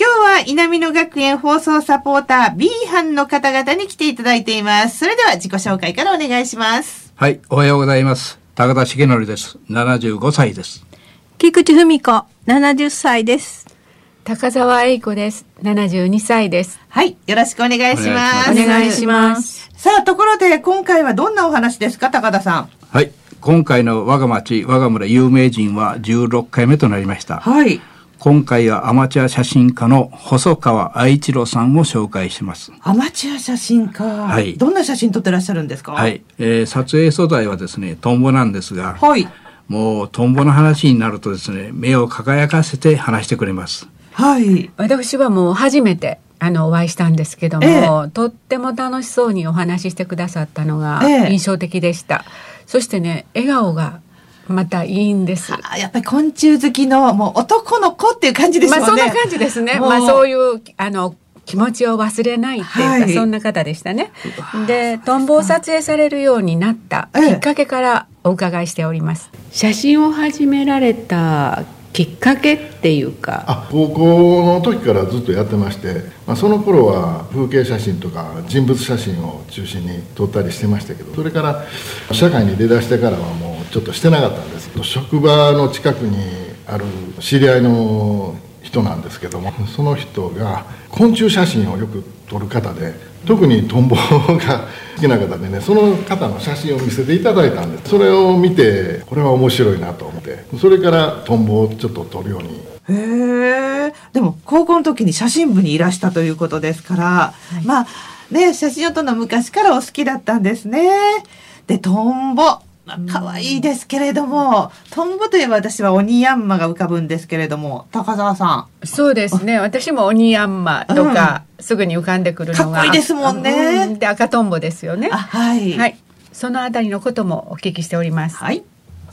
今日は南野学園放送サポーター B 班の方々に来ていただいています。それでは自己紹介からお願いします。はい、おはようございます。高田重則です。75歳です。菊池文子、70歳です。高澤栄子です。72歳です。はい。よろしくお願いします。お願いします。さあ、ところで今回はどんなお話ですか、高田さん。はい。今回の我が町、我が村有名人は16回目となりました。はい。今回はアマチュア写真家の細川愛一郎さんを紹介します。アマチュア写真家。はい。どんな写真撮ってらっしゃるんですか？はい。えー、撮影素材はですね、トンボなんですが。はい。もうトンボの話になるとですね、目を輝かせて話してくれます。はい。私はもう初めてあのお会いしたんですけども、ええ、とっても楽しそうにお話ししてくださったのが印象的でした。え、そしてね笑顔がまたいいんです。やっぱり昆虫好きのもう男の子っていう感じですね。まあそんな感じですね。まあそういうあの気持ちを忘れないっていうか、はい、そんな方でしたね。で、トンボを撮影されるようになったきっかけからお伺いしております。写真を始められたきっかけっていうかあ高校の時からずっとやってまして、まあ、その頃は風景写真とか人物写真を中心に撮ったりしてましたけどそれから社会に出だしてからはもうちょっとしてなかったんです職場の近くにある知り合いの人なんですけどもその人が昆虫写真をよく撮る方で特にトンボが好きな方でねその方の写真を見せていただいたんです。それを見てこれは面白いなと思って。それからトンボをちょっと撮るように。へえ。でも高校の時に写真部にいらしたということですから、はい、まあね写真を撮るの昔からお好きだったんですね。でトンボ可愛いですけれども、トンボといえば私は鬼ヤンマが浮かぶんですけれども、高澤さん。そうですね。私も鬼ヤンマとか、すぐに浮かんでくるのが。かっこいいですもんね。で、赤トンボですよね。はい。はい。そのあたりのこともお聞きしております。はい。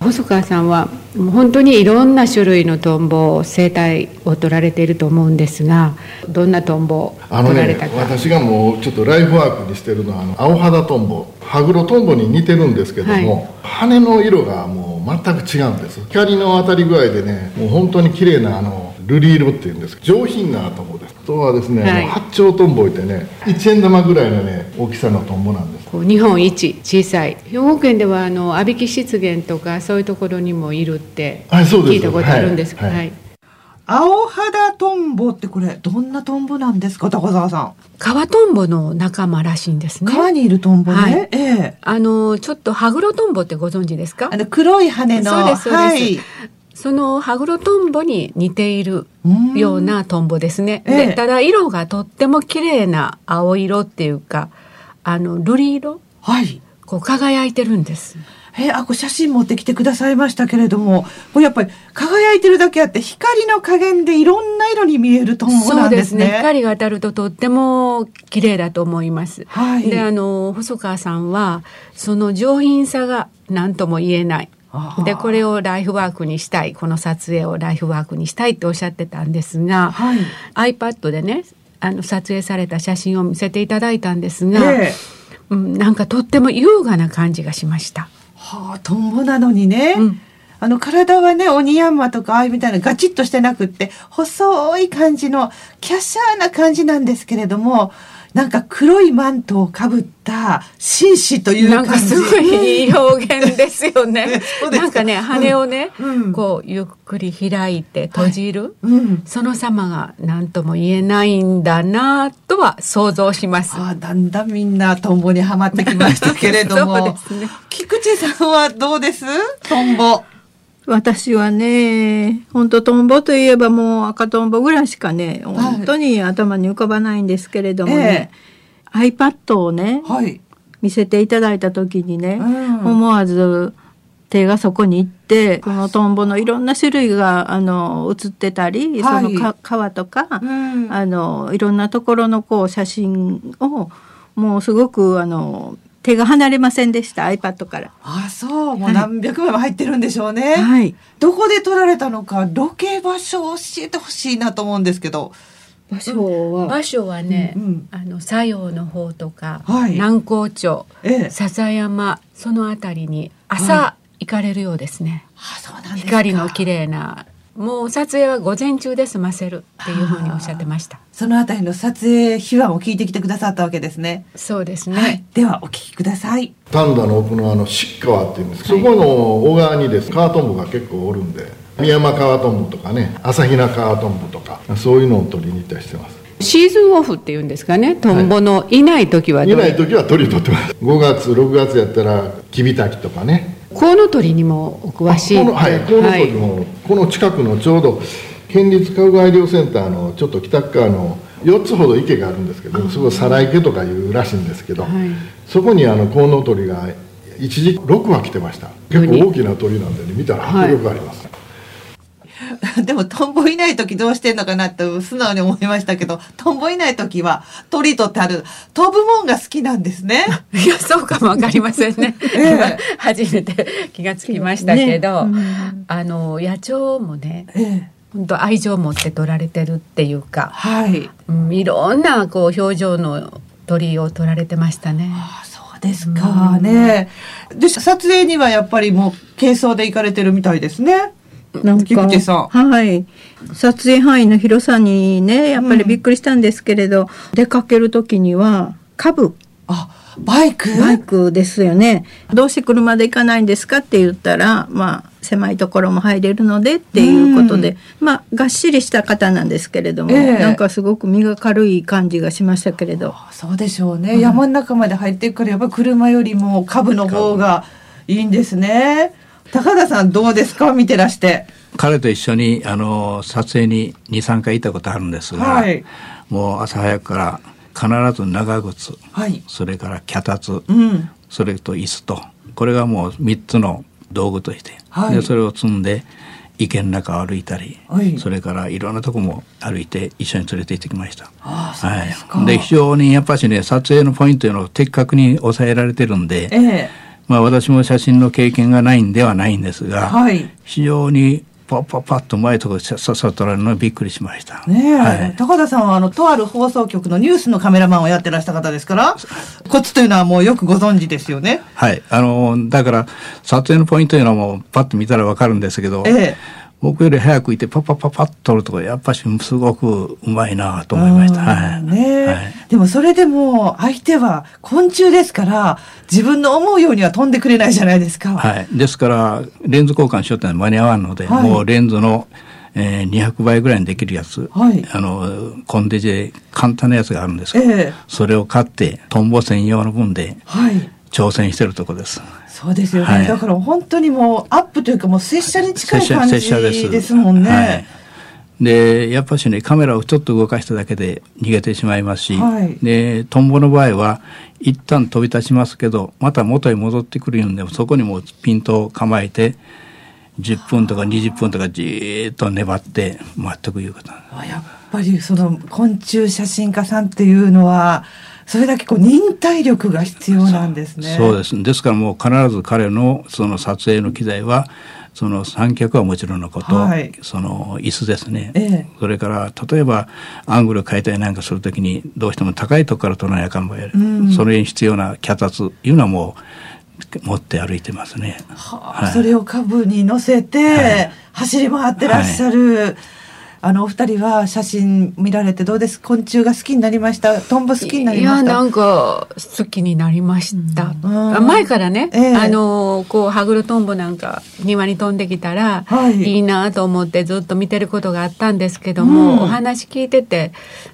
細川さんは本当にいろんな種類のトンボ生態を取られていると思うんですがどんなトンボを取られたか、ね、私がもうちょっとライフワークにしてるのはあの青肌トンボハグロトンボに似てるんですけども、はい、羽の色がもう全く違うんです。光の当たり具合でねもう本当に綺麗なあの瑠璃色っていうんです。上品なトンボです。あとはですね、はい、八丁トンボいてね1円玉ぐらいのね大きさのトンボなんです日本一小さい。兵庫県ではあの阿ビ湿原とかそういうところにもいるって聞いたことあるんです。はい、はい。青肌トンボってこれどんなトンボなんですか高澤さん？川トンボの仲間らしいんですね。川にいるトンボね、はい、ええ。あのちょっとハグロトンボってご存知ですか？あの黒い羽の。そうですそうです、はい、そのハグロトンボに似ているようなトンボですね、ええ、でただ色がとっても綺麗な青色っていうかあの瑠璃色？はい。こう輝いてるんです。えー、あこ写真持ってきてくださいましたけれどもこれやっぱり輝いてるだけあって光の加減でいろんな色に見えると思うんですね。そうですね。光が当たるととっても綺麗だと思います。はい、であの細川さんはその上品さが何とも言えない。でこれをライフワークにしたい。この撮影をライフワークにしたいっておっしゃってたんですが、はい、iPad でねあの撮影された写真を見せていただいたんですが、えー、うん、なんかとっても優雅な感じがしました。はあ、トンボなのにね。うんあの体はね、鬼ヤンマとかああいうみたいなガチッとしてなくって、細い感じの、キャシャーな感じなんですけれども、なんか黒いマントをかぶった紳士という感じ。なんかすごいいい表現ですよね。なんかね、羽をね、うん、こう、ゆっくり開いて閉じる、はいうん、その様が何とも言えないんだなとは想像します。あだんだんみんなトンボにはまってきましたけれども。ね菊池さんはどうです？トンボ。私はね、本当トンボといえばもう赤トンボぐらいしかね、本当に頭に浮かばないんですけれどもね、iPad をね、はい。見せていただいた時にね、うん。思わず手がそこに行って、このトンボのいろんな種類が、あの、映ってたり、はい。そのか川とか、うん。あの、いろんなところのこう写真を、もうすごく、あの、手が離れませんでした、iPad から。あ、そう。もうはい何百枚も入ってるんでしょうね。はい。どこで撮られたのか、ロケ場所を教えてほしいなと思うんですけど。場所は、場所はね、うんうんあの佐用の方とか、はい南高町、ええ笹山そのあたりに朝行かれるようですね。あ、そうなんですか。光の綺麗なもう撮影は午前中で済ませるっていうふうにおっしゃってました。そのあたりの撮影秘話も聞いてきてくださったわけですね。そうですね。はい。では、お聞きください。丹田の奥のあの漆川っていうんです、そこの小川にですカワトンボが結構おるんで宮山カワトンボとかね朝比奈カワトンボとかそういうのを取りに行ったりしてますシーズンオフっていうんですかね。トンボのいない時はどういない時は鳥取ってます5月6月やったらキビタキとかねコウノトリにもお詳しいこのはいってこの時も、この近くのちょうど県立科学医療センターのちょっと北側の4つほど池があるんですけどそこ皿池とかいうらしいんですけど、はい。そこにあのコウノトリが一時6羽来てました。結構大きな鳥なんでね見たら迫力あります、でも、トンボいない時どうしてんのかなって素直に思いましたけど、トンボいない時は鳥とたる、飛ぶもんが好きなんですね。いやそうかもわかりませんね。え初めて気がつきましたけど、ねうんあの野鳥もねええ。本当愛情を持って撮られてるっていうか、はい。うん、いろんなこう表情の鳥を撮られてましたね。あそうですかね。で、撮影にはやっぱりもう軽装で行かれてるみたいですね。なんか、はい。撮影範囲の広さにね、やっぱりびっくりしたんですけれど、出かける時には、株、あ、バイク？バイクですよね。どうして車で行かないんですかって言ったら、まあ、狭いところも入れるのでっていうことで、まあ、がっしりした方なんですけれども、ええなんかすごく身が軽い感じがしましたけれど。あそうでしょうね。山の中まで入っていくから、やっぱ車よりも株の方がいいんですね。高田さんどうですか？見てらして。彼と一緒にあの撮影に23回行ったことあるんですが、はいもう朝早くから必ず長靴はい。それから脚立、うん。それと椅子とこれがもう3つの道具として、はいでそれを積んで池の中を歩いたり、はいそれからいろんなとこも歩いて一緒に連れて行ってきました。ああ、そうですか。はい、で非常にやっぱしね撮影のポイントというのを的確に抑えられてるんで、ええ。まあ、私も写真の経験がないんではないんですが、はい。非常にパッパッパッと前とこささっさと撮られるのはびっくりしました。ねえ、はい高田さんはあのとある放送局のニュースのカメラマンをやってらした方ですからコツというのはもうよくご存知ですよね。はい。あの、だから、撮影のポイントというのはもうパッと見たらわかるんですけど、ええ僕より早くいてパッパッパッパッと撮るとこやっぱしすごくうまいなと思いました。うんはい。ねえ、はいでもそれでも相手は昆虫ですから自分の思うようには飛んでくれないじゃないですか。はい。ですから、レンズ交換しようってのは間に合わんので、はいもうレンズの、えー200倍ぐらいにできるやつ、はいあの、コンデジで簡単なやつがあるんですけど、ええそれを買って、トンボ専用の分ではい。挑戦してるとこです。そうですよね、はい。だから本当にもうアップというかもう拙者に近い感じですもんね。はい。でやっぱしねカメラをちょっと動かしただけで逃げてしまいますし、はい。でトンボの場合は一旦飛び立ちますけどまた元へ戻ってくるんでそこにもうピントを構えて10分とか20分とかじーっと粘って待ってくいうことなんですあやっぱりその昆虫写真家さんっていうのはそれだけこう忍耐力が必要なんですね。そうです。ですからもう必ず彼のその撮影の機材はその三脚はもちろんのこと、はい。その椅子ですね、ええ。それから例えばアングル変えたりなんかするときにどうしても高いところから撮らなきゃあかん場合、ん。それに必要な脚立いうのはもう持って歩いてますね。はあ。はい。それを株に乗せて、はい。走り回ってらっしゃる、あのお二人は写真見られてどうです？昆虫が好きになりました？トンボ好きになりました？いやなんか好きになりました、うん。前からね、ええ。あのこうハグロトンボなんか庭に飛んできたら、はい。い、いなと思ってずっと見てることがあったんですけども、うん。お話聞いてて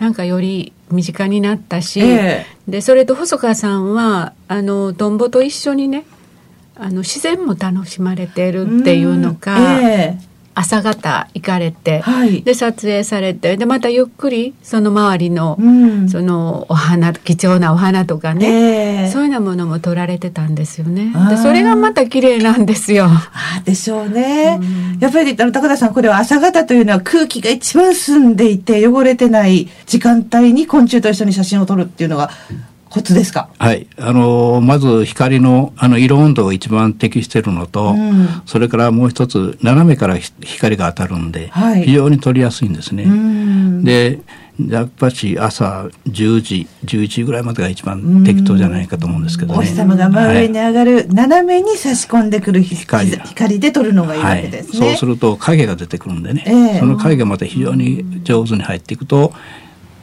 なんかより身近になったし、えでそれと細川さんはあのトンボと一緒にねあの自然も楽しまれてるっていうのか、うん。え朝方行かれて、はい。で撮影されてでまたゆっくりその周りの、えうん。そのお花貴重なお花とかね、ええ。そういうようなものも撮られてたんですよね。でそれがまた綺麗なんですよ。あでしょうね。やっぱりあの高田さんこれは朝方というのは空気が一番澄んでいて汚れてない時間帯に昆虫と一緒に写真を撮るっていうのがコツですか？はい。あの、まず光の、あの、色温度が一番適しているのと、うんそれからもう一つ、斜めからひ光が当たるんで、はい非常に撮りやすいんですね。うんで、やっぱし朝10時、11時ぐらいまでが一番適当じゃないかと思うんですけどね。お日様が真上に上がる、斜めに差し込んでくる光光光で撮るのがいいわはいけですね。そうすると影が出てくるんでね、ええその影がまた非常に上手に入っていくと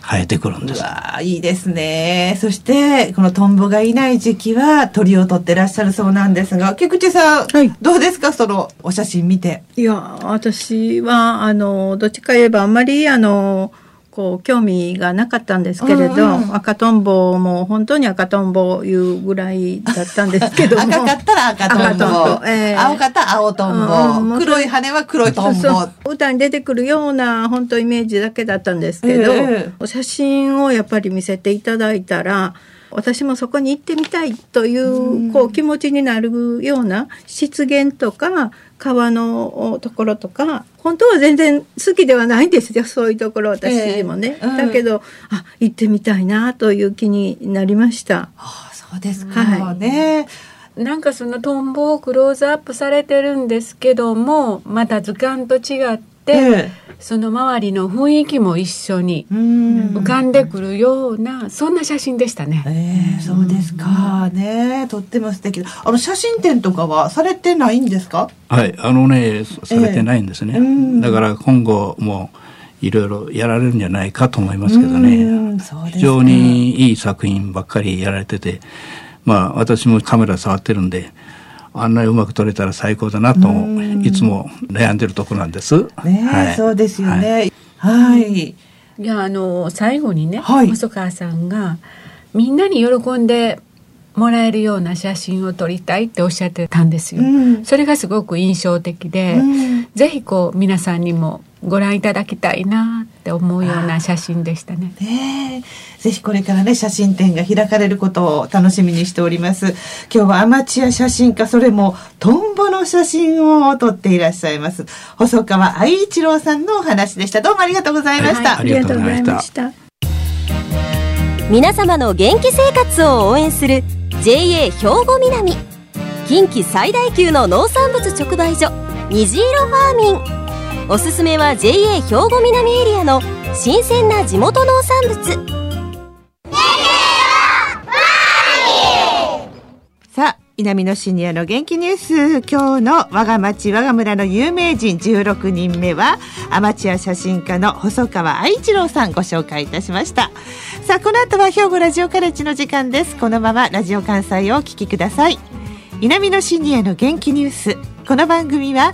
生えてくるんです。うわあいいですね。そして、このトンボがいない時期は鳥を撮ってらっしゃるそうなんですが、菊池さん、はいどうですか？そのお写真見て。いや、私は、あの、どっちか言えば、あんまり、あの、こう、興味がなかったんですけれど、うんうん赤とんぼも本当に赤とんぼいうぐらいだったんですけども。赤かったら赤とんぼええ青かったら青トンボ。うん黒い羽は黒いトンボ。そうそう歌に出てくるような本当イメージだけだったんですけど、ええお写真をやっぱり見せていただいたら私もそこに行ってみたいというこう気持ちになるような湿原とか川のところとか本当は全然好きではないんですよそういうところ私もね、ええうんだけどあ行ってみたいなという気になりました。ああそうですか。はいね。なんかそのトンボをクローズアップされてるんですけどもまた図鑑と違って、えその周りの雰囲気も一緒に浮かんでくるような、そんな写真でしたね。ええそうですかね。とっても素敵。あの写真展とかはされてないんですか？はい、あのね、されてないんですね。ええうんだから今後もいろいろやられるんじゃないかと思いますけどうんねそうです。か非常にいい作品ばっかりやられてて、まあ私もカメラ触ってるんで、あんなにうまく撮れたら最高だなと、いつも悩んでるとこなんです。ねえ、はいそうですよはいね。はい。いやあの最後にね、はい細川さんがみんなに喜んでもらえるような写真を撮りたいっておっしゃってたんですよ。うんそれがすごく印象的で、うんぜひこう皆さんにもご覧いただきたいなって思うような写真でしたね。ねえ。ぜひこれからね写真展が開かれることを楽しみにしております。今日はアマチュア写真家それもトンボの写真を撮っていらっしゃいます。細川愛一郎さんのお話でした。どうもありがとうございました、はいありがとうございました。ありがとうございました。皆様の元気生活を応援する JA 兵庫南。近畿最大級の農産物直売所虹色ファーミンおすすめは JA 兵庫南エリアの新鮮な地元農産物。さあ南のシニアの元気ニュース。今日の我が町我が村の有名人16人目はアマチュア写真家の細川愛一郎さんご紹介いたしました。さあこの後は兵庫ラジオカレッジの時間です。このままラジオ関西をお聞きください。南のシニアの元気ニュース。この番組は